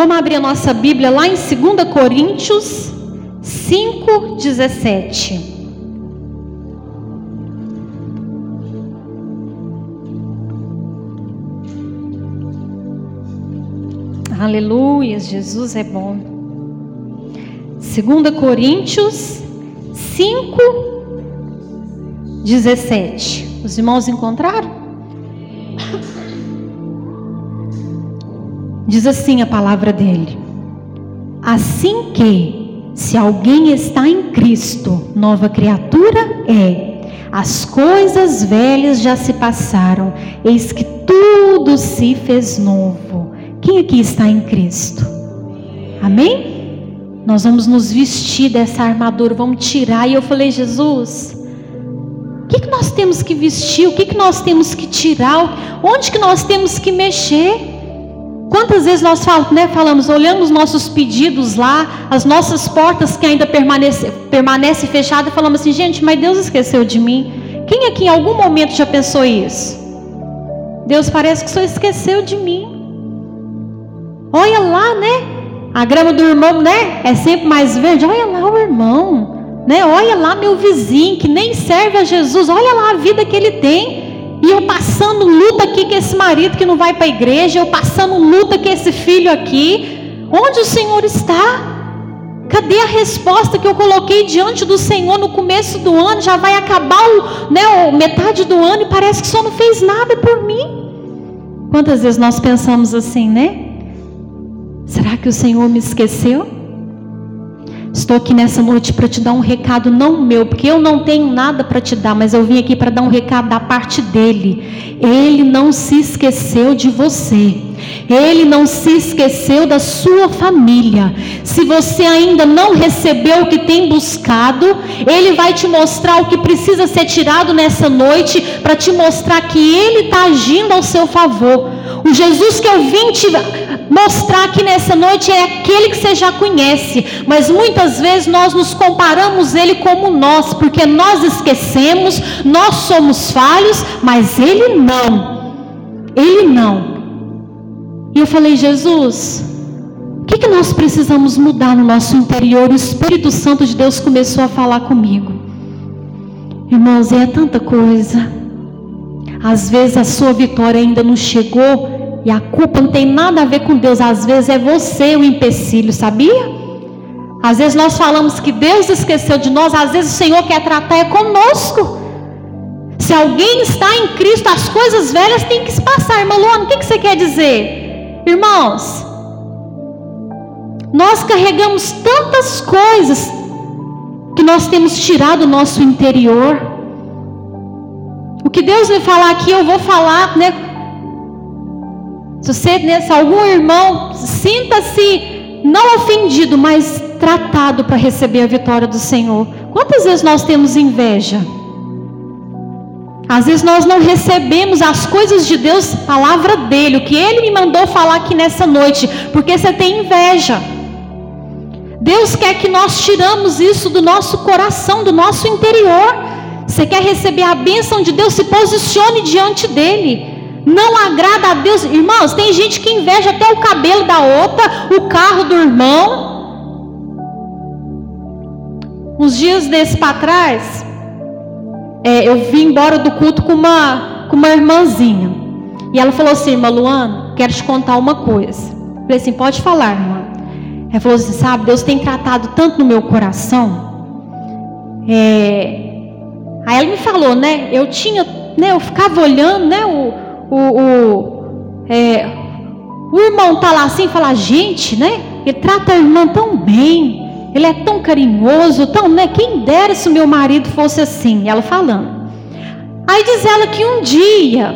Vamos abrir a nossa Bíblia lá em 2 Coríntios 5, 17. Aleluia, Jesus é bom. 2 Coríntios 5, 17. Os irmãos encontraram? Diz assim a palavra dele: Assim que, se alguém está em Cristo, nova criatura é. As coisas velhas já se passaram, eis que tudo se fez novo. Quem aqui está em Cristo? Amém? Nós vamos nos vestir dessa armadura, vamos tirar. E eu falei, Jesus, o que, que nós temos que vestir? O que, que nós temos que tirar? Onde que nós temos que mexer? Quantas vezes nós falamos, né, falamos, olhamos nossos pedidos lá, as nossas portas que ainda permanecem permanece fechadas, e falamos assim, gente, mas Deus esqueceu de mim. Quem aqui em algum momento já pensou isso? Deus parece que só esqueceu de mim. Olha lá, né? A grama do irmão, né? É sempre mais verde. Olha lá o irmão, né? Olha lá meu vizinho que nem serve a Jesus. Olha lá a vida que ele tem. E eu passando luta aqui com esse marido que não vai para a igreja, eu passando luta com esse filho aqui. Onde o Senhor está? Cadê a resposta que eu coloquei diante do Senhor no começo do ano? Já vai acabar o, né, metade do ano e parece que só não fez nada por mim. Quantas vezes nós pensamos assim, né? Será que o Senhor me esqueceu? Estou aqui nessa noite para te dar um recado não meu, porque eu não tenho nada para te dar, mas eu vim aqui para dar um recado da parte dele. Ele não se esqueceu de você. Ele não se esqueceu da sua família. Se você ainda não recebeu o que tem buscado, ele vai te mostrar o que precisa ser tirado nessa noite para te mostrar que ele está agindo ao seu favor. O Jesus que eu vim te mostrar aqui nessa noite é aquele que você já conhece, mas muitas vezes nós nos comparamos ele como nós, porque nós esquecemos, nós somos falhos, mas ele não. Ele não. E eu falei, Jesus, o que, que nós precisamos mudar no nosso interior? O Espírito Santo de Deus começou a falar comigo. Irmãos, é tanta coisa. Às vezes a sua vitória ainda não chegou e a culpa não tem nada a ver com Deus, às vezes é você o empecilho, sabia? Às vezes nós falamos que Deus esqueceu de nós, às vezes o Senhor quer tratar é conosco. Se alguém está em Cristo, as coisas velhas têm que se passar. Irmã Luana, o que, você quer dizer? Irmãos, nós carregamos tantas coisas que nós temos tirado do nosso interior. O que Deus me falar aqui, eu vou falar, né? Se você, né, se algum irmão, sinta-se não ofendido, mas tratado para receber a vitória do Senhor. Quantas vezes nós temos inveja? Às vezes nós não recebemos as coisas de Deus, palavra dele, o que ele me mandou falar aqui nessa noite, porque você tem inveja. Deus quer que nós tiramos isso do nosso coração, do nosso interior. Você quer receber a bênção de Deus, se posicione diante dele. Não agrada a Deus. Irmãos, tem gente que inveja até o cabelo da outra, o carro do irmão. Uns dias desses para trás, é, eu vim embora do culto com uma, com uma irmãzinha. E ela falou assim, irmã Luana, quero te contar uma coisa. Eu falei assim, pode falar, irmã. Ela falou assim, sabe, Deus tem tratado tanto no meu coração. É... Aí ela me falou, né? Eu tinha, né? Eu ficava olhando, né? O, o, o, é, o irmão tá lá assim e fala, gente, né? Ele trata a irmã tão bem, ele é tão carinhoso, tão, né? Quem dera se o meu marido fosse assim, ela falando. Aí diz ela que um dia,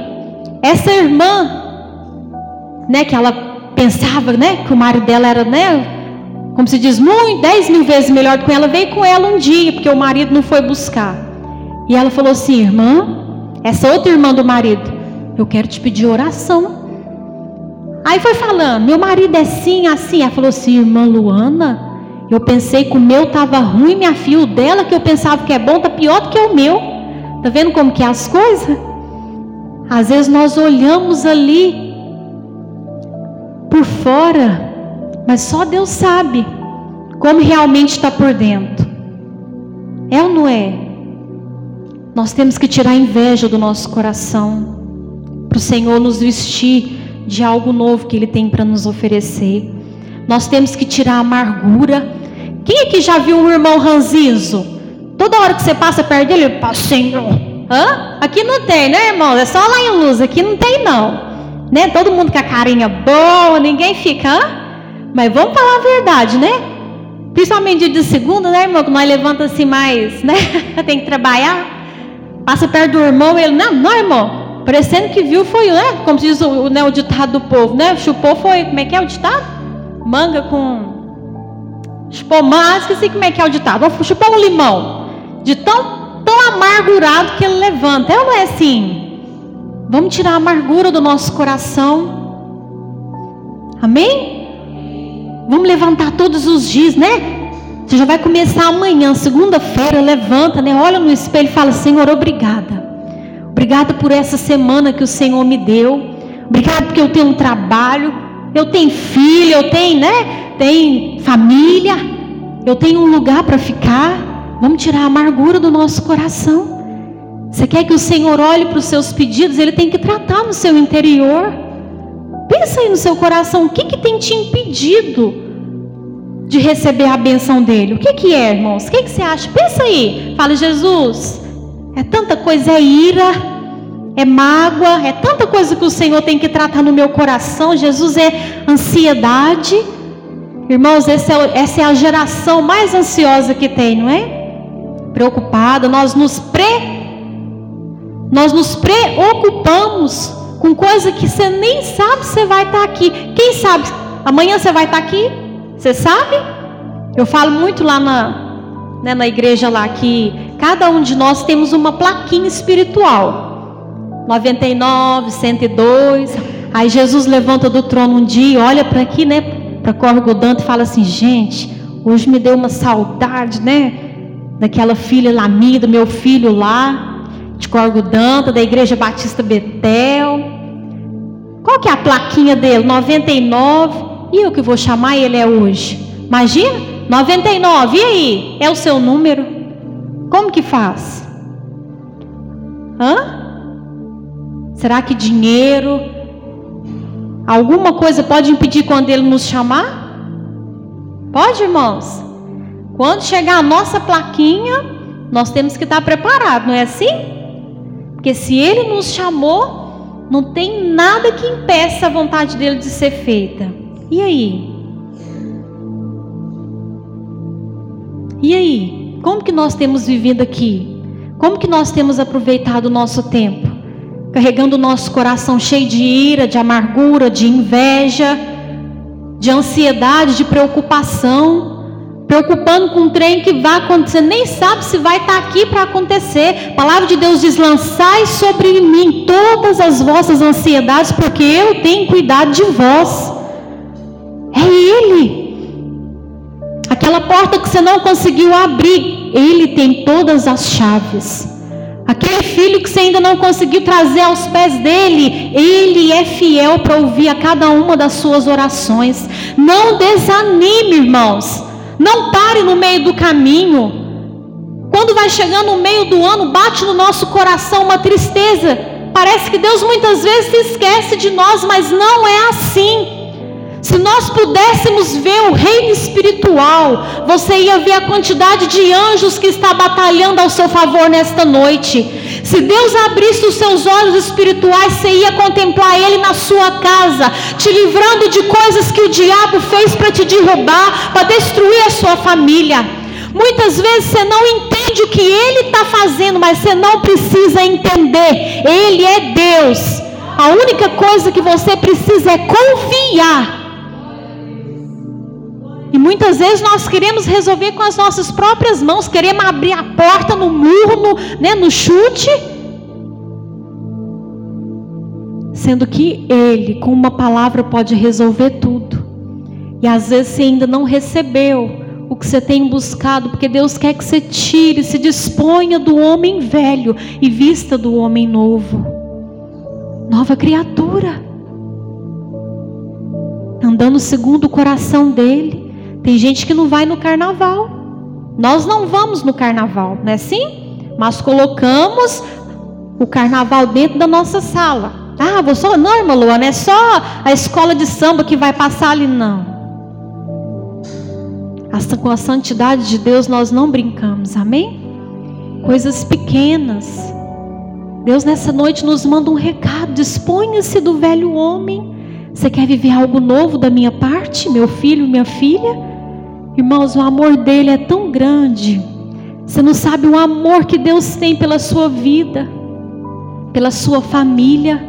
essa irmã, né, que ela pensava, né, que o marido dela era, né, como se diz, muito, dez mil vezes melhor do que ela, veio com ela um dia, porque o marido não foi buscar. E ela falou assim, irmã, essa outra irmã do marido, eu quero te pedir oração. Aí foi falando, meu marido é assim, assim. Ela falou assim, irmã Luana, eu pensei que o meu estava ruim, minha filha, o dela que eu pensava que é bom, está pior do que o meu. Tá vendo como que é as coisas? Às vezes nós olhamos ali por fora Mas só Deus sabe como realmente está por dentro. É ou não é? Nós temos que tirar a inveja do nosso coração, para o Senhor nos vestir de algo novo que Ele tem para nos oferecer. Nós temos que tirar a amargura. Quem aqui já viu um irmão ranzizo? Toda hora que você passa perto dele, ele fala, Senhor. Hã? Aqui não tem, né, irmão? É só lá em luz, aqui não tem, não. Né? Todo mundo com a carinha boa, ninguém fica, hã? Mas vamos falar a verdade, né? Principalmente dia de segunda, né, irmão? Que nós levanta assim mais, né? Tem que trabalhar. Passa perto do irmão, ele, não, não, irmão. Parecendo que viu foi, né? Como diz o, né, o ditado do povo, né? Chupou foi, como é que é o ditado? Manga com. Chupou manga, esqueci como é que é o ditado. Chupou um limão. De tão, tão amargurado que ele levanta. É ou não é assim? Vamos tirar a amargura do nosso coração. Amém? Vamos levantar todos os dias, né? Você já vai começar amanhã, segunda-feira, levanta, né? Olha no espelho e fala: Senhor, obrigada. Obrigada por essa semana que o Senhor me deu. Obrigada porque eu tenho um trabalho, eu tenho filho, eu tenho, né? Tem família, eu tenho um lugar para ficar. Vamos tirar a amargura do nosso coração. Você quer que o Senhor olhe para os seus pedidos? Ele tem que tratar no seu interior. Pensa aí no seu coração, o que, que tem te impedido de receber a benção dele? O que, que é, irmãos? O que, que você acha? Pensa aí. Fala, Jesus, é tanta coisa, é ira, é mágoa, é tanta coisa que o Senhor tem que tratar no meu coração. Jesus é ansiedade. Irmãos, é, essa é a geração mais ansiosa que tem, não é? Preocupada, nós nos pre nós nos preocupamos com coisa que você nem sabe se vai estar aqui. Quem sabe amanhã você vai estar aqui? Você sabe? Eu falo muito lá na, né, na igreja lá que cada um de nós temos uma plaquinha espiritual. 99, 102. Aí Jesus levanta do trono um dia, olha para aqui, né, para Corgodante e fala assim: "Gente, hoje me deu uma saudade, né, daquela filha lá minha, do meu filho lá, de Corgodanta, da Igreja Batista Betel. Qual que é a plaquinha dele? 99. E eu que vou chamar ele é hoje? Imagina? 99. E aí? É o seu número? Como que faz? Hã? Será que dinheiro, alguma coisa pode impedir quando ele nos chamar? Pode, irmãos? Quando chegar a nossa plaquinha, nós temos que estar preparados, não é assim? Porque se ele nos chamou, não tem nada que impeça a vontade dele de ser feita. E aí? E aí? Como que nós temos vivido aqui? Como que nós temos aproveitado o nosso tempo? Carregando o nosso coração cheio de ira, de amargura, de inveja, de ansiedade, de preocupação preocupando com um trem que vai acontecer, nem sabe se vai estar aqui para acontecer. A palavra de Deus diz: lançai sobre mim todas as vossas ansiedades, porque eu tenho cuidado de vós. Ele. Aquela porta que você não conseguiu abrir, Ele tem todas as chaves. Aquele filho que você ainda não conseguiu trazer aos pés dele, ele é fiel para ouvir a cada uma das suas orações. Não desanime, irmãos. Não pare no meio do caminho. Quando vai chegando no meio do ano, bate no nosso coração uma tristeza. Parece que Deus muitas vezes se esquece de nós, mas não é assim. Se nós pudéssemos ver o reino espiritual, você ia ver a quantidade de anjos que está batalhando ao seu favor nesta noite. Se Deus abrisse os seus olhos espirituais, você ia contemplar Ele na sua casa, te livrando de coisas que o diabo fez para te derrubar, para destruir a sua família. Muitas vezes você não entende o que Ele está fazendo, mas você não precisa entender. Ele é Deus. A única coisa que você precisa é confiar muitas vezes nós queremos resolver com as nossas próprias mãos, queremos abrir a porta no murro, no, né, no chute. Sendo que Ele, com uma palavra, pode resolver tudo. E às vezes você ainda não recebeu o que você tem buscado, porque Deus quer que você tire, se disponha do homem velho e vista do homem novo. Nova criatura. andando segundo o coração dele. Tem gente que não vai no carnaval. Nós não vamos no carnaval, não é assim? Mas colocamos o carnaval dentro da nossa sala. Ah, você não, irmã Luana, é só a escola de samba que vai passar ali, não. Com a santidade de Deus nós não brincamos, amém? Coisas pequenas. Deus nessa noite nos manda um recado: disponha-se do velho homem. Você quer viver algo novo da minha parte, meu filho, minha filha? Irmãos, o amor dele é tão grande. Você não sabe o amor que Deus tem pela sua vida pela sua família.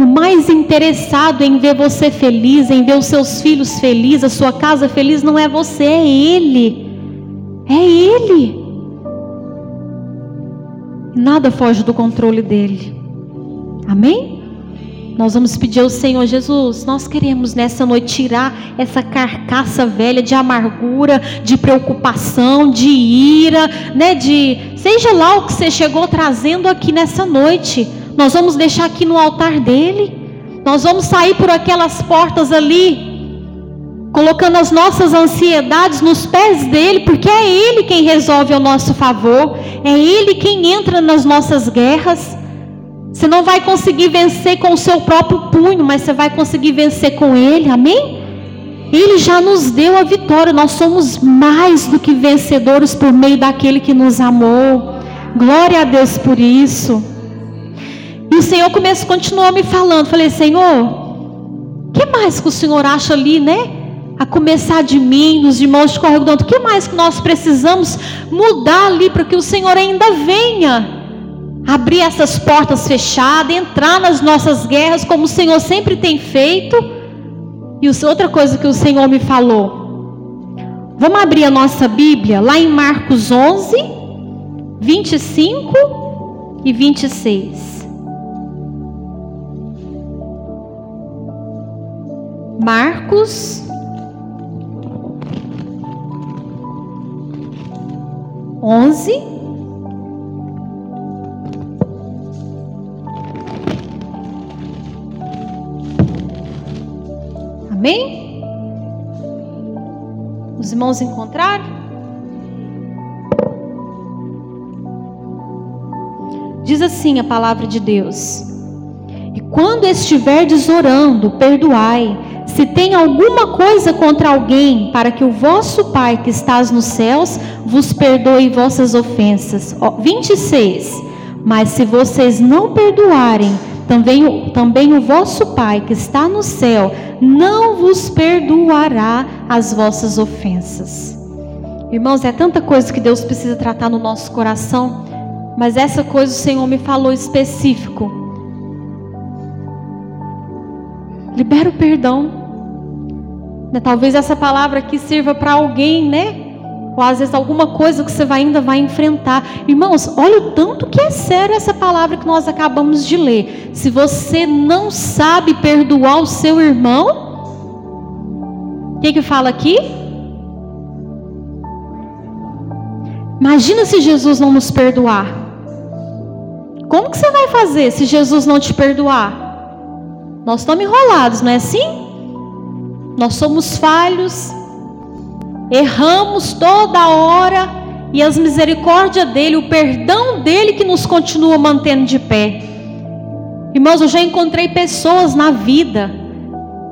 O mais interessado em ver você feliz, em ver os seus filhos felizes, a sua casa feliz, não é você, é Ele. É Ele. Nada foge do controle dele. Amém? Nós vamos pedir ao Senhor Jesus, nós queremos nessa noite tirar essa carcaça velha de amargura, de preocupação, de ira, né, de seja lá o que você chegou trazendo aqui nessa noite. Nós vamos deixar aqui no altar dele. Nós vamos sair por aquelas portas ali, colocando as nossas ansiedades nos pés dele, porque é ele quem resolve ao nosso favor, é ele quem entra nas nossas guerras. Você não vai conseguir vencer com o seu próprio punho, mas você vai conseguir vencer com Ele, amém? Ele já nos deu a vitória, nós somos mais do que vencedores por meio daquele que nos amou. Glória a Deus por isso. E o Senhor começou, continuou me falando. Falei, Senhor, o que mais que o Senhor acha ali, né? A começar de mim, dos irmãos de Correio O que mais que nós precisamos mudar ali para que o Senhor ainda venha? Abrir essas portas fechadas, entrar nas nossas guerras, como o Senhor sempre tem feito. E outra coisa que o Senhor me falou. Vamos abrir a nossa Bíblia lá em Marcos 11, 25 e 26. Marcos onze Amém? Os irmãos encontraram? Diz assim a palavra de Deus: E quando estiverdes orando, perdoai, se tem alguma coisa contra alguém, para que o vosso Pai que estás nos céus vos perdoe vossas ofensas. 26. Mas se vocês não perdoarem, também, também o vosso Pai que está no céu não vos perdoará as vossas ofensas. Irmãos, é tanta coisa que Deus precisa tratar no nosso coração, mas essa coisa o Senhor me falou específico. Libera o perdão. Né, talvez essa palavra aqui sirva para alguém, né? Ou às vezes alguma coisa que você vai, ainda vai enfrentar. Irmãos, olha o tanto que é sério essa palavra que nós acabamos de ler. Se você não sabe perdoar o seu irmão, o que que fala aqui? Imagina se Jesus não nos perdoar. Como que você vai fazer se Jesus não te perdoar? Nós estamos enrolados, não é assim? Nós somos falhos, Erramos toda hora e as misericórdias dele, o perdão dele que nos continua mantendo de pé. Irmãos, eu já encontrei pessoas na vida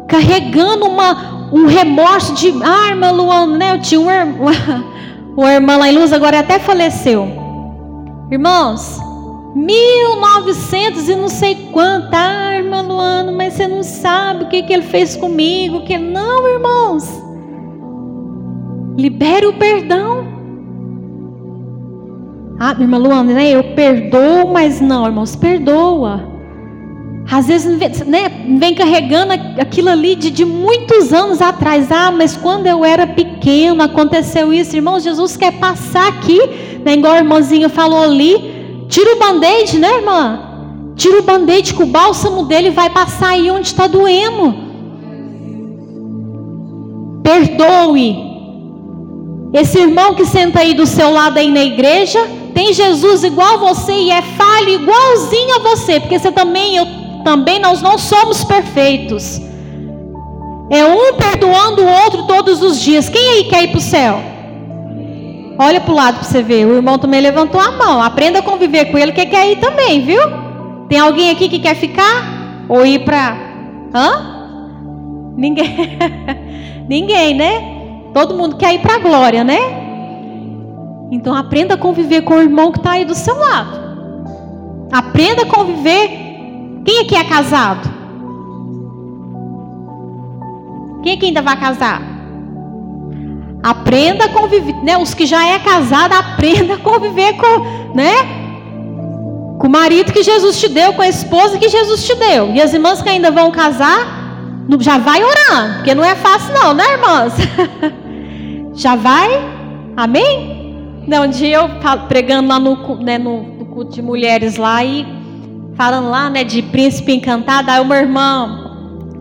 carregando uma, um remorso de, ah, irmã Luana, né? Eu tinha uma, uma, irmã lá em Luz, agora até faleceu. Irmãos, 1900 e não sei quanto, ah, irmã Luana, mas você não sabe o que, que ele fez comigo, que não, irmãos. Libere o perdão. Ah, minha irmã Luana, né? Eu perdoo, mas não, irmãos, perdoa. Às vezes né, vem carregando aquilo ali de, de muitos anos atrás. Ah, mas quando eu era pequeno aconteceu isso. Irmãos, Jesus quer passar aqui, né, igual a irmãzinha falou ali. Tira o band-aid, né, irmã? Tira o band-aid, que o bálsamo dele vai passar aí onde está doendo. Perdoe. Esse irmão que senta aí do seu lado aí na igreja, tem Jesus igual você e é falho igualzinho a você, porque você também, eu também, nós não somos perfeitos. É um perdoando o outro todos os dias. Quem aí quer ir para o céu? Olha para o lado para você ver. O irmão também levantou a mão. Aprenda a conviver com ele que quer ir também, viu? Tem alguém aqui que quer ficar? Ou ir para. Hã? Ninguém. Ninguém, né? Todo mundo quer ir para a glória, né? Então aprenda a conviver com o irmão que está aí do seu lado. Aprenda a conviver. Quem aqui é casado? Quem aqui ainda vai casar? Aprenda a conviver, né? Os que já é casado, aprenda a conviver com, né? Com o marido que Jesus te deu, com a esposa que Jesus te deu. E as irmãs que ainda vão casar, já vai orando, porque não é fácil não, né, irmãs? já vai? Amém? Não, um dia eu pregando lá no, né, no, no culto de mulheres lá e falando lá, né, de príncipe encantado, aí o meu irmão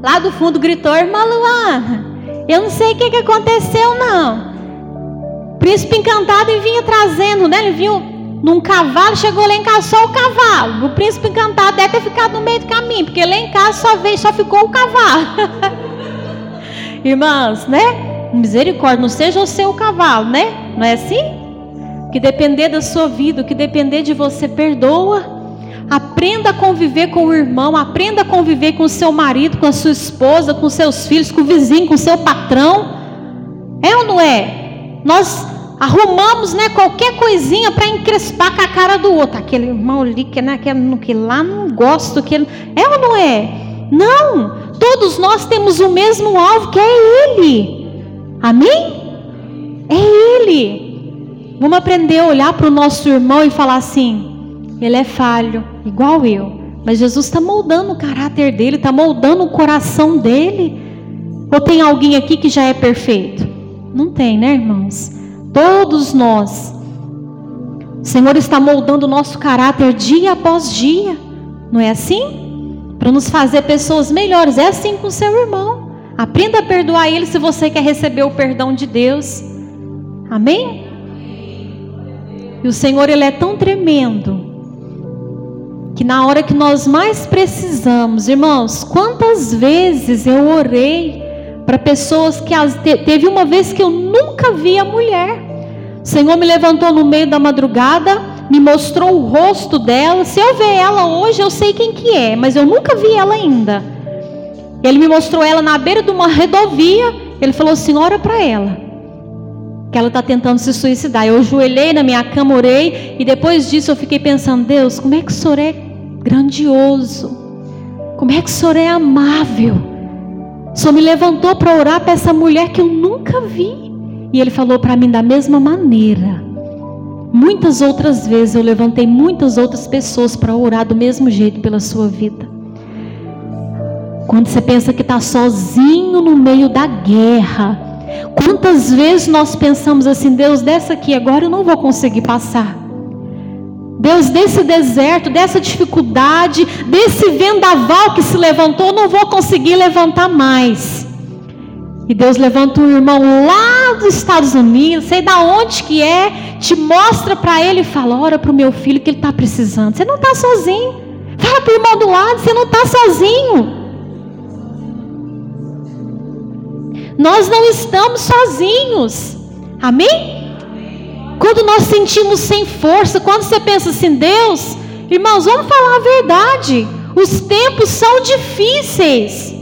lá do fundo gritou: Irmã Luana, eu não sei o que, que aconteceu, não. Príncipe encantado e vinha trazendo, né? Ele viu num cavalo, chegou lá em casa só o cavalo. O príncipe encantado deve ter ficado no meio do caminho, porque lá em casa só veio, só ficou o cavalo. Irmãs, né? Misericórdia, não seja o seu cavalo, né? Não é assim? Que depender da sua vida, que depender de você, perdoa. Aprenda a conviver com o irmão, aprenda a conviver com o seu marido, com a sua esposa, com seus filhos, com o vizinho, com o seu patrão. É ou não é? Nós arrumamos né, qualquer coisinha para encrespar com a cara do outro. Aquele irmão ali que, né, que, lá não gosto. Que, é ou não é? Não! Todos nós temos o mesmo alvo que é Ele. Amém? É Ele. Vamos aprender a olhar para o nosso irmão e falar assim: ele é falho, igual eu. Mas Jesus está moldando o caráter dele, está moldando o coração dele. Ou tem alguém aqui que já é perfeito? Não tem, né, irmãos? Todos nós. O Senhor está moldando o nosso caráter dia após dia. Não é assim? Para nos fazer pessoas melhores. É assim com o seu irmão. Aprenda a perdoar ele se você quer receber o perdão de Deus. Amém? E o Senhor, ele é tão tremendo que na hora que nós mais precisamos, irmãos, quantas vezes eu orei para pessoas que teve uma vez que eu nunca vi a mulher. O Senhor me levantou no meio da madrugada, me mostrou o rosto dela. Se eu ver ela hoje, eu sei quem que é, mas eu nunca vi ela ainda. Ele me mostrou ela na beira de uma rodovia. Ele falou: "Senhora, para ela, que ela está tentando se suicidar. Eu ajoelhei na minha cama, orei, e depois disso eu fiquei pensando: Deus, como é que o Senhor é grandioso. Como é que o Senhor é amável. O Senhor me levantou para orar para essa mulher que eu nunca vi. E Ele falou para mim da mesma maneira. Muitas outras vezes eu levantei muitas outras pessoas para orar do mesmo jeito pela sua vida. Quando você pensa que está sozinho no meio da guerra, quantas vezes nós pensamos assim: Deus, dessa aqui agora eu não vou conseguir passar. Deus, desse deserto, dessa dificuldade, desse vendaval que se levantou, não vou conseguir levantar mais. E Deus levanta um irmão lá dos Estados Unidos, sei da onde que é, te mostra para ele e fala: ora para o meu filho que ele está precisando. Você não está sozinho. Fala para o irmão do lado, você não está sozinho. Nós não estamos sozinhos. Amém? Quando nós sentimos sem força, quando você pensa assim, Deus, irmãos, vamos falar a verdade. Os tempos são difíceis.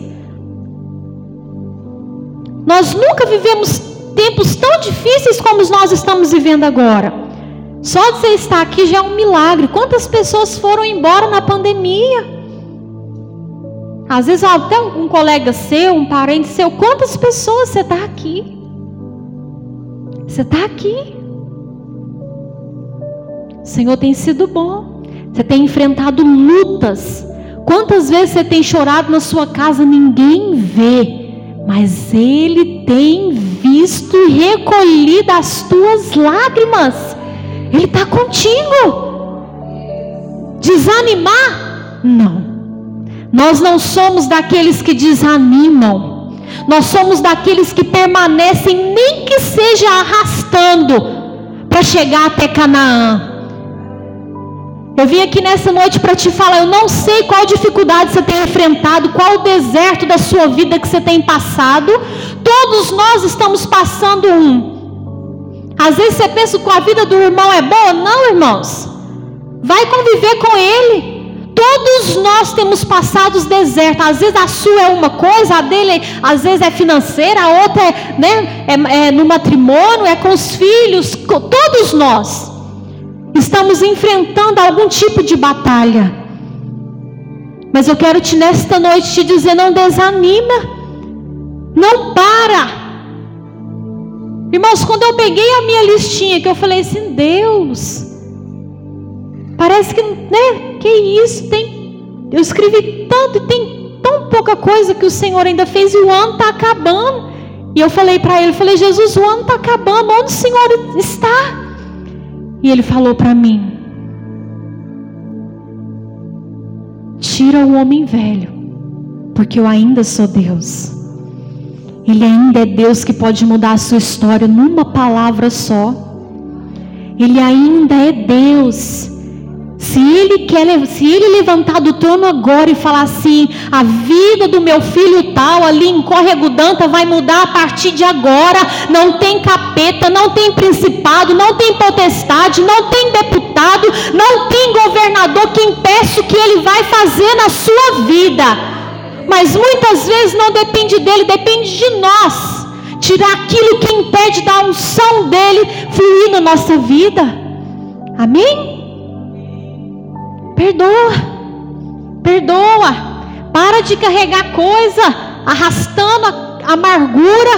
Nós nunca vivemos tempos tão difíceis como nós estamos vivendo agora. Só de você estar aqui já é um milagre. Quantas pessoas foram embora na pandemia? Às vezes até um colega seu, um parente seu, quantas pessoas você está aqui? Você está aqui. O Senhor tem sido bom. Você tem enfrentado lutas. Quantas vezes você tem chorado na sua casa, ninguém vê, mas Ele tem visto e recolhido as tuas lágrimas. Ele está contigo. Desanimar? Não. Nós não somos daqueles que desanimam. Nós somos daqueles que permanecem, nem que seja arrastando, para chegar até Canaã. Eu vim aqui nessa noite para te falar, eu não sei qual dificuldade você tem enfrentado, qual o deserto da sua vida que você tem passado. Todos nós estamos passando um. Às vezes você pensa que a vida do irmão é boa, não, irmãos. Vai conviver com ele. Todos nós temos passado os desertos. Às vezes a sua é uma coisa, a dele às vezes é financeira, a outra é, né, é, é no matrimônio, é com os filhos. Todos nós. Estamos enfrentando algum tipo de batalha. Mas eu quero te nesta noite te dizer, não desanima. Não para. Irmãos, quando eu peguei a minha listinha, que eu falei assim, Deus, parece que, né, que isso tem, eu escrevi tanto e tem tão pouca coisa que o Senhor ainda fez e o ano está acabando. E eu falei para ele, falei, Jesus, o ano está acabando, onde o Senhor está? E ele falou para mim: Tira o homem velho, porque eu ainda sou Deus. Ele ainda é Deus que pode mudar a sua história numa palavra só. Ele ainda é Deus se ele quer, se ele levantar do trono agora e falar assim, a vida do meu filho tal ali em Corregudanta vai mudar a partir de agora. Não tem capeta, não tem principado, não tem potestade, não tem deputado, não tem governador que impeça o que ele vai fazer na sua vida. Mas muitas vezes não depende dele, depende de nós. Tirar aquilo que impede da unção dele fluir na nossa vida. Amém? Perdoa. Perdoa. Para de carregar coisa arrastando a amargura.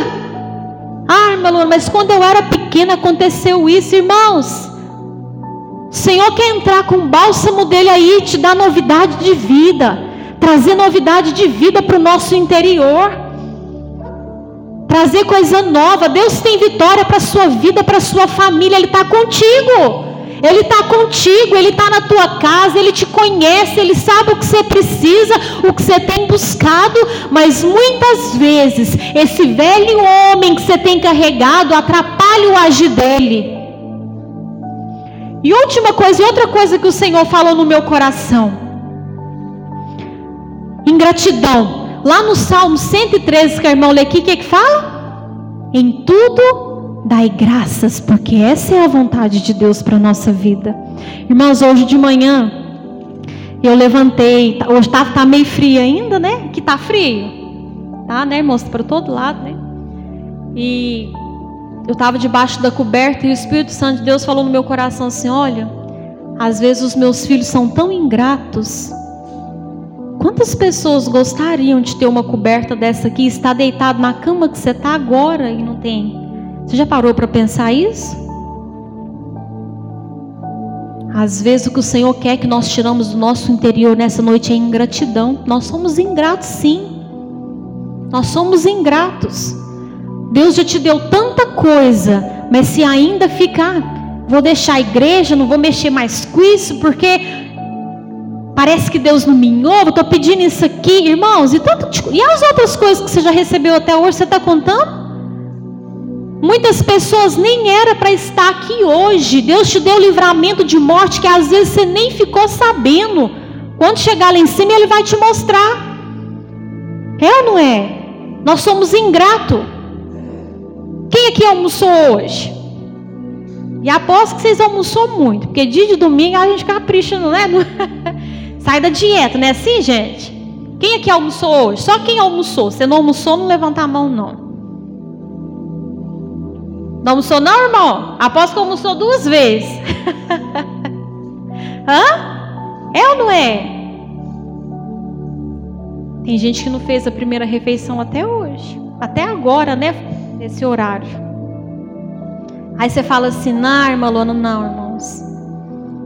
Ah, meu mas quando eu era pequena aconteceu isso, irmãos. O Senhor quer entrar com o bálsamo dele aí, te dar novidade de vida, trazer novidade de vida para o nosso interior, trazer coisa nova. Deus tem vitória para a sua vida, para a sua família, Ele está contigo. Ele está contigo, Ele está na tua casa, Ele te conhece, Ele sabe o que você precisa, o que você tem buscado, mas muitas vezes esse velho homem que você tem carregado atrapalha o agir dele. E última coisa, outra coisa que o Senhor falou no meu coração: ingratidão. Lá no Salmo 113, que a irmã lê aqui, o que, que fala? Em tudo Dai graças, porque essa é a vontade de Deus para a nossa vida. Irmãos, hoje de manhã eu levantei, tá, hoje está tá meio frio ainda, né? Que tá frio, tá, né, irmãos? Para todo lado, né? E eu estava debaixo da coberta e o Espírito Santo de Deus falou no meu coração assim: olha, às vezes os meus filhos são tão ingratos. Quantas pessoas gostariam de ter uma coberta dessa aqui, estar deitado na cama que você está agora e não tem? Você já parou para pensar isso? Às vezes o que o Senhor quer que nós tiramos do nosso interior nessa noite é ingratidão. Nós somos ingratos, sim. Nós somos ingratos. Deus já te deu tanta coisa, mas se ainda ficar, vou deixar a igreja, não vou mexer mais com isso, porque parece que Deus não me ouve, estou pedindo isso aqui, irmãos, e, tanto, e as outras coisas que você já recebeu até hoje, você está contando? Muitas pessoas nem era para estar aqui hoje. Deus te deu livramento de morte que às vezes você nem ficou sabendo. Quando chegar lá em cima, Ele vai te mostrar. É ou não é? Nós somos ingratos. Quem aqui almoçou hoje? E aposto que vocês almoçou muito, porque dia de domingo a gente capricha, não é? Sai da dieta, não é assim, gente? Quem aqui almoçou hoje? Só quem almoçou. Se não almoçou, não levanta a mão, não. Não almoçou não, irmão? Aposto que almoçou duas vezes. Hã? É ou não é? Tem gente que não fez a primeira refeição até hoje. Até agora, né? Nesse horário. Aí você fala assim, não, irmã Luana, não, irmãos.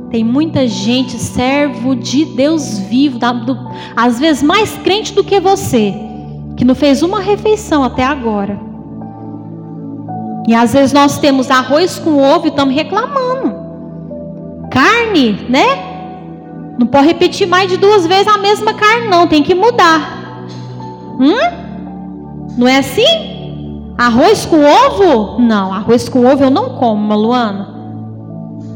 Tem muita gente, servo de Deus vivo, da, do, às vezes mais crente do que você, que não fez uma refeição até agora. E às vezes nós temos arroz com ovo e estamos reclamando. Carne, né? Não pode repetir mais de duas vezes a mesma carne, não. Tem que mudar. Hum? Não é assim? Arroz com ovo? Não, arroz com ovo eu não como, Luana.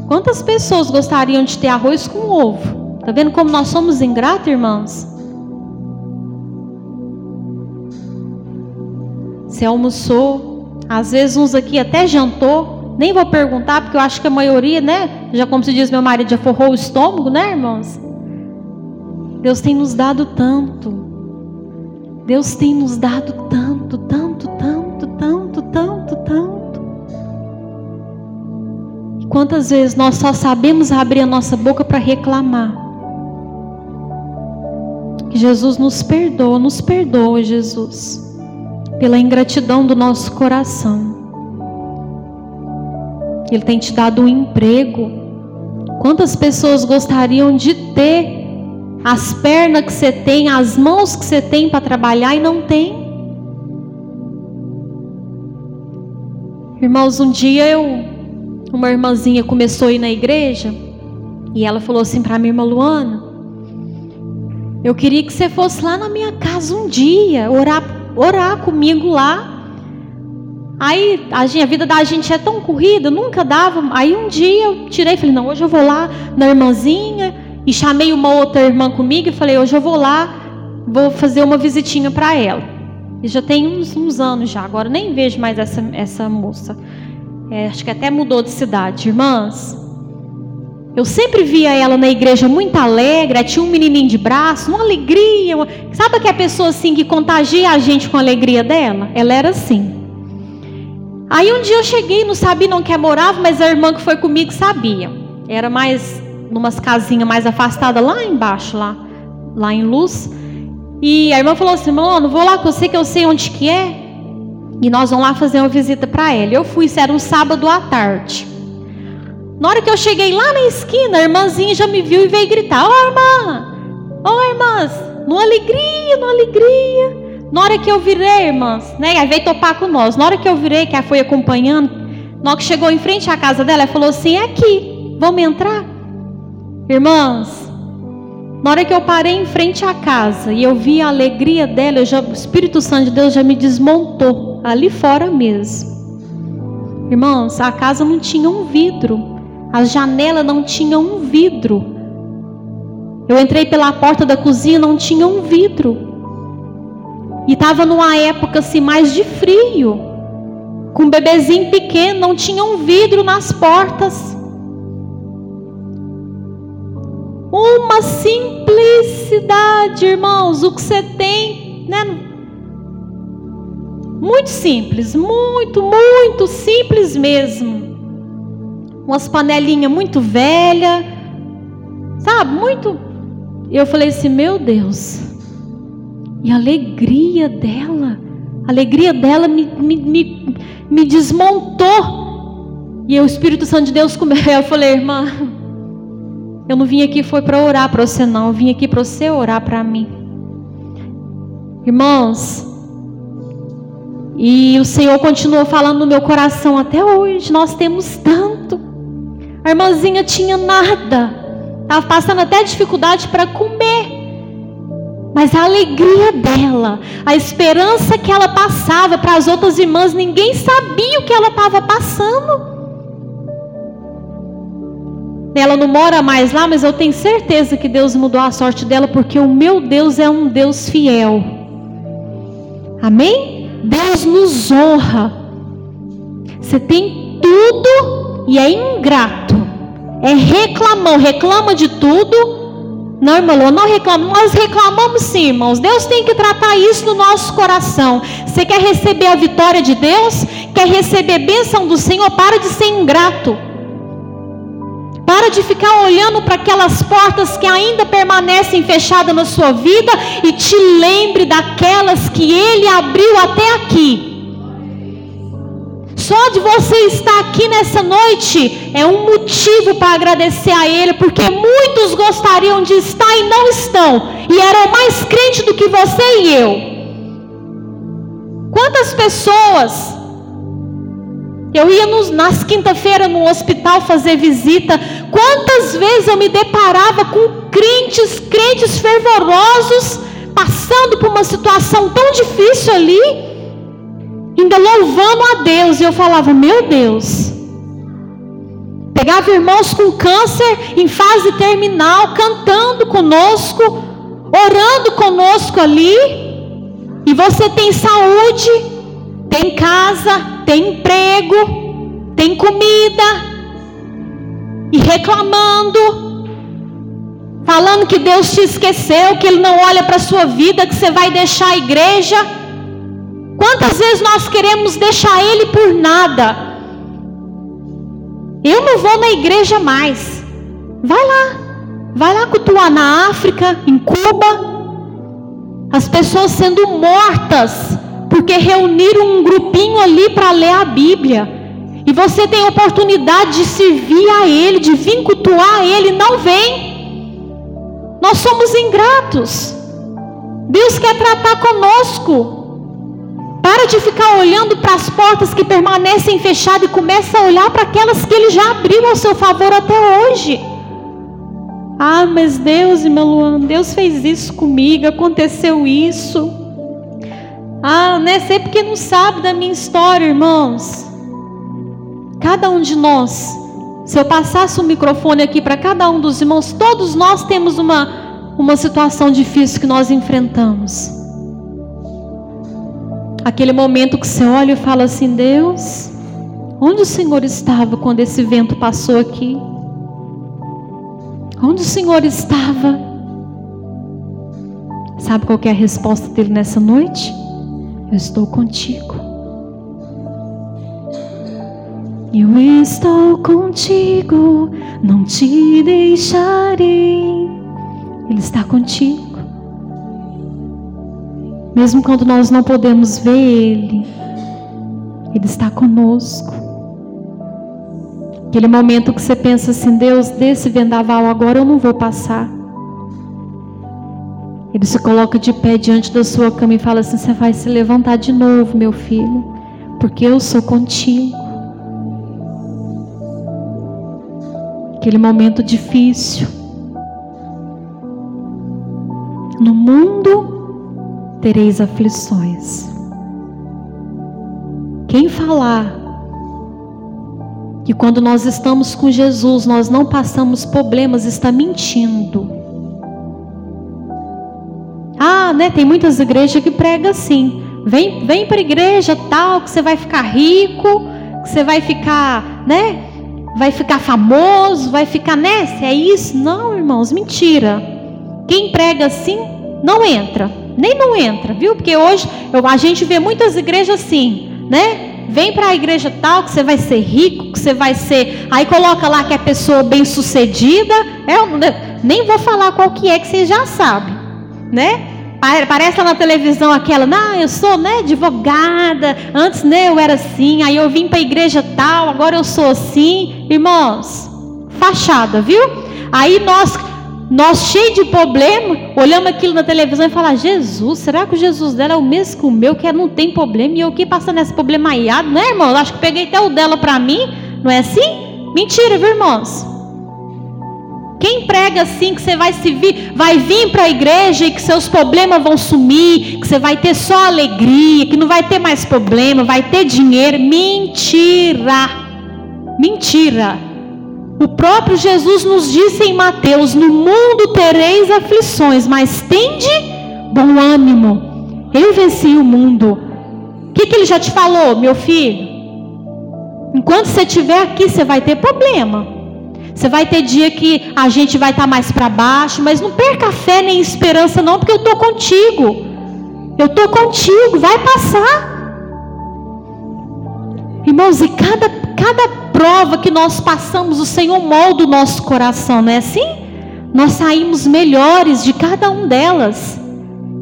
Quantas pessoas gostariam de ter arroz com ovo? Tá vendo como nós somos ingratos, irmãos? Você almoçou, às vezes uns aqui até jantou. Nem vou perguntar, porque eu acho que a maioria, né? Já como se diz, meu marido já forrou o estômago, né, irmãos? Deus tem nos dado tanto. Deus tem nos dado tanto, tanto, tanto, tanto, tanto, tanto. Quantas vezes nós só sabemos abrir a nossa boca para reclamar? Que Jesus nos perdoa, nos perdoa, Jesus, pela ingratidão do nosso coração. Ele tem te dado um emprego. Quantas pessoas gostariam de ter as pernas que você tem, as mãos que você tem para trabalhar e não tem? Irmãos, um dia eu uma irmãzinha começou a ir na igreja e ela falou assim para minha irmã Luana: Eu queria que você fosse lá na minha casa um dia, orar, orar comigo lá. Aí a, a vida da gente é tão corrida, nunca dava. Aí um dia eu tirei falei: Não, hoje eu vou lá na irmãzinha. E chamei uma outra irmã comigo e falei: Hoje eu vou lá, vou fazer uma visitinha para ela. E já tem uns, uns anos já, agora nem vejo mais essa, essa moça. É, acho que até mudou de cidade. Irmãs, eu sempre via ela na igreja muito alegre, tinha um menininho de braço, uma alegria. Uma... Sabe que a pessoa assim que contagia a gente com a alegria dela? Ela era assim. Aí um dia eu cheguei, não sabia não que morava, mas a irmã que foi comigo sabia. Era mais numas casinhas mais afastadas lá embaixo, lá, lá em Luz. E a irmã falou assim: "Mano, vou lá com você que eu sei onde que é". E nós vamos lá fazer uma visita para ela. Eu fui, isso era um sábado à tarde. Na hora que eu cheguei lá na esquina, a irmãzinha já me viu e veio gritar: Ô oh, irmã, ô oh, irmãs, numa alegria, numa alegria. Na hora que eu virei, irmãs, né? Aí veio topar com nós. Na hora que eu virei, que ela foi acompanhando, na hora que chegou em frente à casa dela, ela falou assim: é aqui, vamos entrar? Irmãs, na hora que eu parei em frente à casa e eu vi a alegria dela, já, o Espírito Santo de Deus já me desmontou ali fora mesmo. Irmãos, a casa não tinha um vidro, a janela não tinha um vidro. Eu entrei pela porta da cozinha, não tinha um vidro. E estava numa época assim mais de frio, com um bebezinho pequeno, não tinha um vidro nas portas. Uma simplicidade, irmãos, o que você tem, né? Muito simples, muito, muito simples mesmo. Umas panelinhas muito velha, sabe? Muito. Eu falei assim, meu Deus. E a alegria dela, a alegria dela me, me, me, me desmontou. E o Espírito Santo de Deus comeu. Eu falei, irmã, eu não vim aqui foi para orar para você não, eu vim aqui para você orar para mim. Irmãos, e o Senhor continuou falando no meu coração até hoje. Nós temos tanto. A irmãzinha tinha nada. Estava passando até dificuldade para comer. Mas a alegria dela, a esperança que ela passava para as outras irmãs, ninguém sabia o que ela estava passando. Ela não mora mais lá, mas eu tenho certeza que Deus mudou a sorte dela, porque o meu Deus é um Deus fiel. Amém? Deus nos honra. Você tem tudo e é ingrato. É reclamão, reclama de tudo. Não, irmão, não reclama. Nós reclamamos sim, irmãos. Deus tem que tratar isso no nosso coração. Você quer receber a vitória de Deus? Quer receber a bênção do Senhor? Para de ser ingrato. Para de ficar olhando para aquelas portas que ainda permanecem fechadas na sua vida e te lembre daquelas que Ele abriu até aqui. Só de você estar aqui nessa noite é um motivo para agradecer a Ele, porque muitos gostariam de estar e não estão, e eram mais crentes do que você e eu. Quantas pessoas eu ia nos, nas quinta-feira no hospital fazer visita. Quantas vezes eu me deparava com crentes, crentes fervorosos, passando por uma situação tão difícil ali, ainda louvando a Deus. E eu falava: Meu Deus, Pegava irmãos com câncer em fase terminal, cantando conosco, orando conosco ali. E você tem saúde, tem casa, tem emprego, tem comida. E reclamando, falando que Deus te esqueceu, que Ele não olha para a sua vida, que você vai deixar a igreja. Quantas vezes nós queremos deixar Ele por nada? Eu não vou na igreja mais. Vai lá. Vai lá cultuar na África, em Cuba. As pessoas sendo mortas porque reuniram um grupinho ali para ler a Bíblia. E você tem oportunidade de servir a Ele, de vir cultuar a Ele, não vem. Nós somos ingratos. Deus quer tratar conosco. Para de ficar olhando para as portas que permanecem fechadas e começa a olhar para aquelas que ele já abriu ao seu favor até hoje. Ah, mas Deus, irmã Luana, Deus fez isso comigo, aconteceu isso. Ah, né? Sei porque não sabe da minha história, irmãos. Cada um de nós, se eu passasse o microfone aqui para cada um dos irmãos, todos nós temos uma, uma situação difícil que nós enfrentamos. Aquele momento que você olha e fala assim: Deus, onde o Senhor estava quando esse vento passou aqui? Onde o Senhor estava? Sabe qual é a resposta dele nessa noite? Eu estou contigo. Eu estou contigo, não te deixarei. Ele está contigo. Mesmo quando nós não podemos ver Ele, Ele está conosco. Aquele momento que você pensa assim: Deus, desse vendaval agora eu não vou passar. Ele se coloca de pé diante da sua cama e fala assim: Você vai se levantar de novo, meu filho, porque eu sou contigo. Aquele momento difícil. No mundo tereis aflições. Quem falar que quando nós estamos com Jesus nós não passamos problemas está mentindo. Ah, né? Tem muitas igrejas que pregam assim. Vem, vem para a igreja tal que você vai ficar rico, que você vai ficar, né? Vai ficar famoso, vai ficar, né? Se é isso? Não, irmãos, mentira. Quem prega assim não entra nem não entra, viu? Porque hoje eu, a gente vê muitas igrejas assim, né? Vem para a igreja tal que você vai ser rico, que você vai ser. Aí coloca lá que é pessoa bem sucedida. É, nem vou falar qual que é que você já sabe, né? Parece lá na televisão aquela, não, eu sou né, advogada, antes né, eu era assim, aí eu vim para a igreja tal, agora eu sou assim. Irmãos, fachada, viu? Aí nós nós, cheios de problema, olhamos aquilo na televisão e falamos: Jesus, será que o Jesus dela é o mesmo que o meu, que não tem problema? E eu que passando esse problema aiado, né, irmão? Eu acho que peguei até o dela para mim, não é assim? Mentira, viu, irmãos? Quem prega assim que você vai se vir, vai vir para a igreja e que seus problemas vão sumir, que você vai ter só alegria, que não vai ter mais problema, vai ter dinheiro, mentira. Mentira. O próprio Jesus nos disse em Mateus: No mundo tereis aflições, mas tende bom ânimo. Eu venci o mundo. O que, que ele já te falou, meu filho? Enquanto você estiver aqui, você vai ter problema. Você vai ter dia que a gente vai estar tá mais para baixo, mas não perca fé nem esperança, não, porque eu estou contigo. Eu estou contigo, vai passar. Irmãos, e cada, cada prova que nós passamos, o Senhor molda o nosso coração, não é assim? Nós saímos melhores de cada um delas.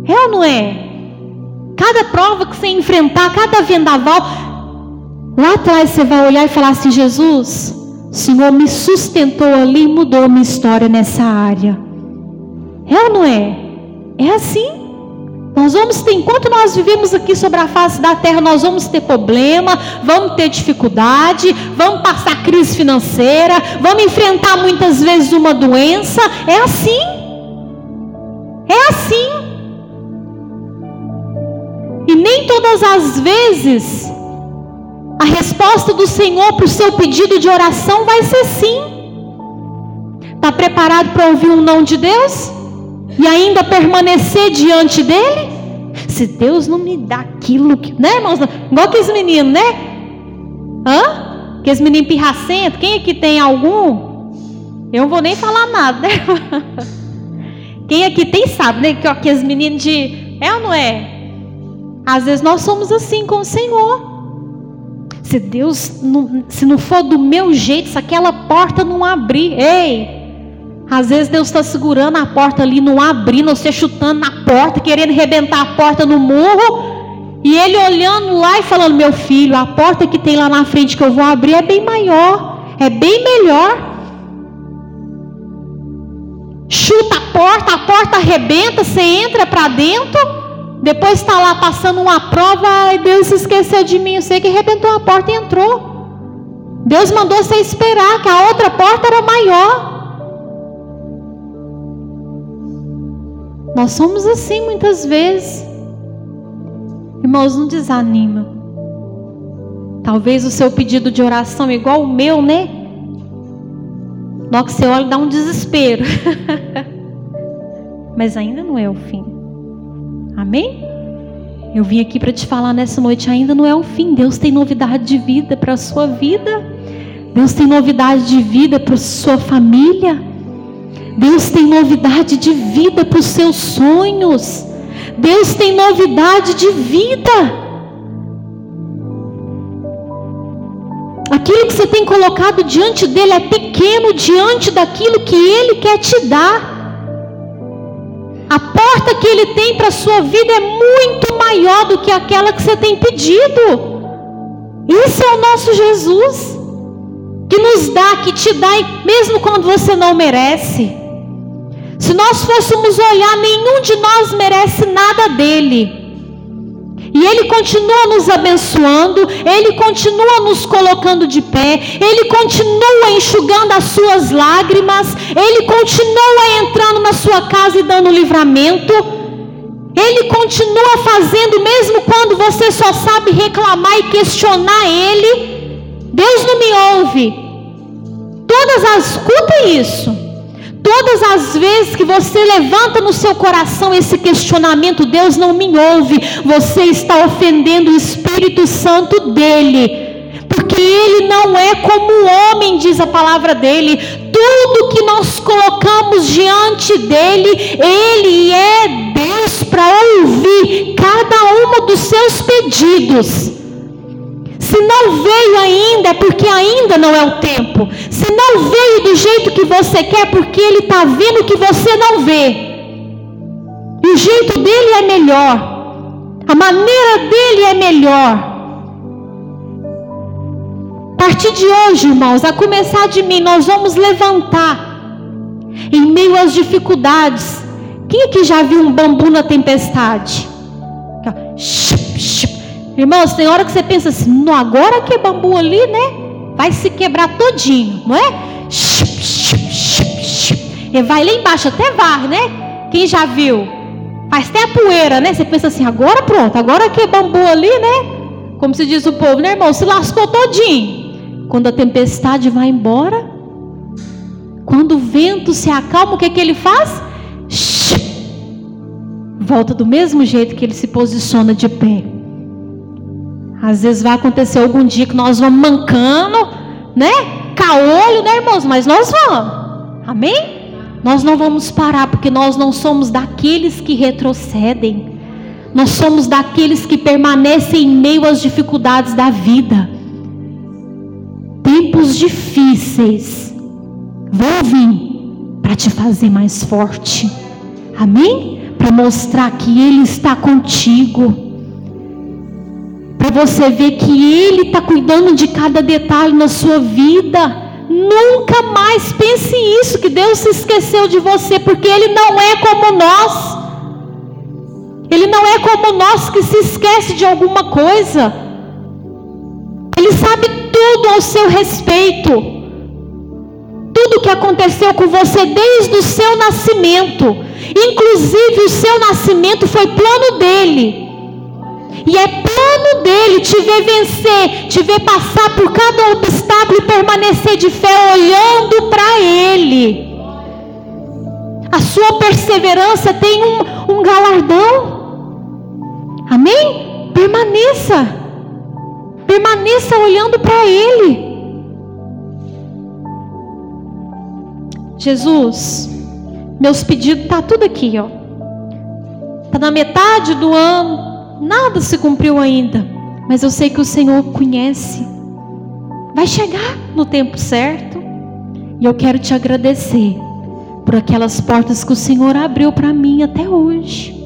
É ou não é? Cada prova que você enfrentar, cada vendaval, lá atrás você vai olhar e falar assim: Jesus, o Senhor me sustentou ali e mudou minha história nessa área. É ou não é? É assim. Nós vamos ter, enquanto nós vivemos aqui sobre a face da terra, nós vamos ter problema, vamos ter dificuldade, vamos passar crise financeira, vamos enfrentar muitas vezes uma doença. É assim. É assim. E nem todas as vezes A resposta do Senhor para o seu pedido de oração vai ser sim. Está preparado para ouvir um não de Deus? E ainda permanecer diante dele? Se Deus não me dá aquilo que. Né, irmãos? Igual aqueles meninos, né? Hã? Aqueles meninos pirracentos. Quem aqui tem algum? Eu não vou nem falar nada, né? Quem aqui tem sabe, né? Que aqueles meninos de. É ou não é? Às vezes nós somos assim com o Senhor. Se Deus, não, se não for do meu jeito, se aquela porta não abrir, ei, às vezes Deus está segurando a porta ali, não abrindo, você chutando na porta, querendo arrebentar a porta no murro, e Ele olhando lá e falando: Meu filho, a porta que tem lá na frente que eu vou abrir é bem maior, é bem melhor. Chuta a porta, a porta arrebenta, você entra para dentro. Depois está lá passando uma prova, ai Deus se esqueceu de mim, sei que arrebentou a porta e entrou. Deus mandou você esperar, que a outra porta era maior. Nós somos assim muitas vezes. Irmãos, não desanima. Talvez o seu pedido de oração é igual o meu, né? Na que você olha dá um desespero. Mas ainda não é o fim. Amém? Eu vim aqui para te falar nessa noite, ainda não é o fim. Deus tem novidade de vida para a sua vida. Deus tem novidade de vida para a sua família. Deus tem novidade de vida para os seus sonhos. Deus tem novidade de vida. Aquilo que você tem colocado diante dele é pequeno diante daquilo que ele quer te dar. A porta que Ele tem para a sua vida é muito maior do que aquela que você tem pedido. Esse é o nosso Jesus, que nos dá, que te dá, mesmo quando você não merece. Se nós fôssemos olhar, nenhum de nós merece nada dele. E Ele continua nos abençoando, Ele continua nos colocando de pé, Ele continua enxugando as suas lágrimas, Ele continua entrando na sua casa e dando livramento. Ele continua fazendo, mesmo quando você só sabe reclamar e questionar Ele. Deus não me ouve. Todas as, escuta isso. Todas as vezes que você levanta no seu coração esse questionamento, Deus não me ouve, você está ofendendo o Espírito Santo dele. Porque ele não é como o homem, diz a palavra dele. Tudo que nós colocamos diante dele, ele é Deus para ouvir cada um dos seus pedidos. Se não veio ainda, é porque ainda não é o tempo. Se não veio do jeito que você quer, porque Ele está vendo que você não vê. E o jeito dele é melhor. A maneira dele é melhor. A partir de hoje, irmãos, a começar de mim, nós vamos levantar em meio às dificuldades. Quem aqui já viu um bambu na tempestade? Irmãos, tem hora que você pensa assim, não, agora que é bambu ali, né? Vai se quebrar todinho, não é? E vai lá embaixo, até var, né? Quem já viu? Faz até a poeira, né? Você pensa assim, agora pronto, agora que é bambu ali, né? Como se diz o povo, né, irmão? Se lascou todinho. Quando a tempestade vai embora, quando o vento se acalma, o que, é que ele faz? Volta do mesmo jeito que ele se posiciona de pé. Às vezes vai acontecer algum dia que nós vamos mancando, né? Caolho, né, irmãos? Mas nós vamos. Amém? Nós não vamos parar, porque nós não somos daqueles que retrocedem. Nós somos daqueles que permanecem em meio às dificuldades da vida. Tempos difíceis vão vir para te fazer mais forte. Amém? Para mostrar que Ele está contigo para você ver que Ele está cuidando de cada detalhe na sua vida. Nunca mais pense isso, que Deus se esqueceu de você, porque Ele não é como nós. Ele não é como nós que se esquece de alguma coisa. Ele sabe tudo ao seu respeito. Tudo que aconteceu com você desde o seu nascimento. Inclusive o seu nascimento foi plano dele. E é plano dele te ver vencer, te ver passar por cada obstáculo e permanecer de fé olhando para ele. A sua perseverança tem um, um galardão. Amém? Permaneça. Permaneça olhando para ele. Jesus, meus pedidos tá tudo aqui, ó. Tá na metade do ano, nada se cumpriu ainda, mas eu sei que o Senhor conhece. Vai chegar no tempo certo. E eu quero te agradecer por aquelas portas que o Senhor abriu para mim até hoje.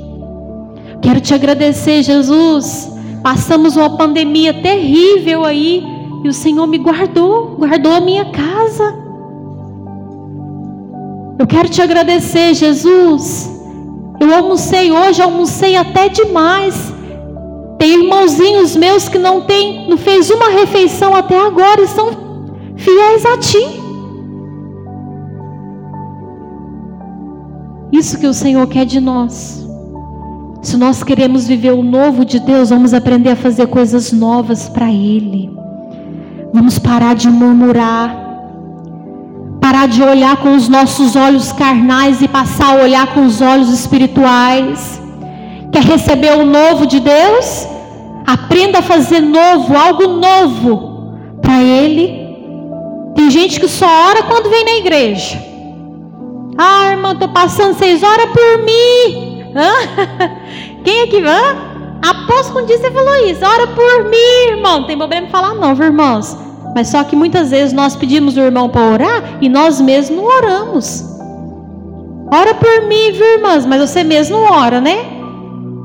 Quero te agradecer, Jesus. Passamos uma pandemia terrível aí e o Senhor me guardou, guardou a minha casa. Eu quero te agradecer, Jesus. Eu almocei hoje, almocei até demais. Tem irmãozinhos meus que não tem, não fez uma refeição até agora e são fiéis a ti. Isso que o Senhor quer de nós. Se nós queremos viver o novo de Deus, vamos aprender a fazer coisas novas para Ele. Vamos parar de murmurar parar de olhar com os nossos olhos carnais e passar a olhar com os olhos espirituais. Quer receber o novo de Deus? Aprenda a fazer novo, algo novo para Ele. Tem gente que só ora quando vem na igreja. Ah, irmão, estou passando seis horas por mim. Hã? Quem é que vai? Após quando você falou isso, ora por mim, irmão. Não tem problema em falar, não, viu, irmãos? Mas só que muitas vezes nós pedimos o irmão para orar e nós mesmos não oramos. Ora por mim, viu, irmãs? Mas você mesmo ora, né?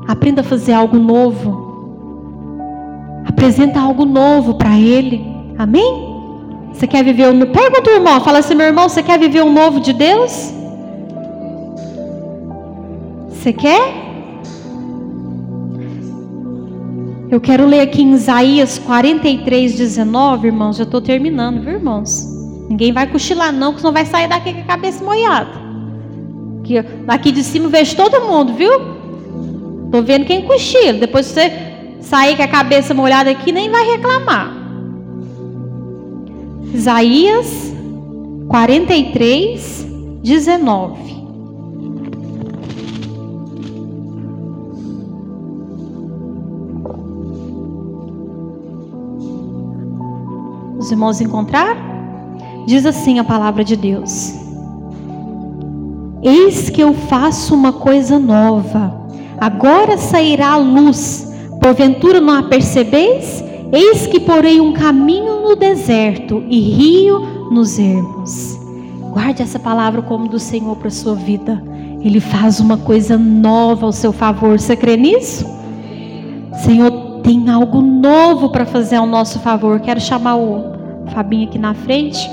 Aprenda a fazer algo novo. Apresenta algo novo para Ele. Amém? Você quer viver o novo? Pergunta o irmão, fala assim, meu irmão, você quer viver o novo de Deus? Você quer? Eu quero ler aqui em Isaías 43, 19, irmãos. Já estou terminando, viu, irmãos? Ninguém vai cochilar, não, que senão vai sair daqui com a cabeça molhada. Aqui, daqui de cima vejo todo mundo, viu? Estou vendo quem cochila. Depois você sair com a cabeça molhada aqui, nem vai reclamar. Isaías 43, 19. Os irmãos encontraram? Diz assim a palavra de Deus: Eis que eu faço uma coisa nova, agora sairá a luz, porventura não a percebeis? Eis que porei um caminho no deserto e rio nos ermos. Guarde essa palavra como do Senhor para a sua vida. Ele faz uma coisa nova ao seu favor. Você crê nisso? Senhor, tem algo novo para fazer ao nosso favor. Quero chamar o Fabinho aqui na frente.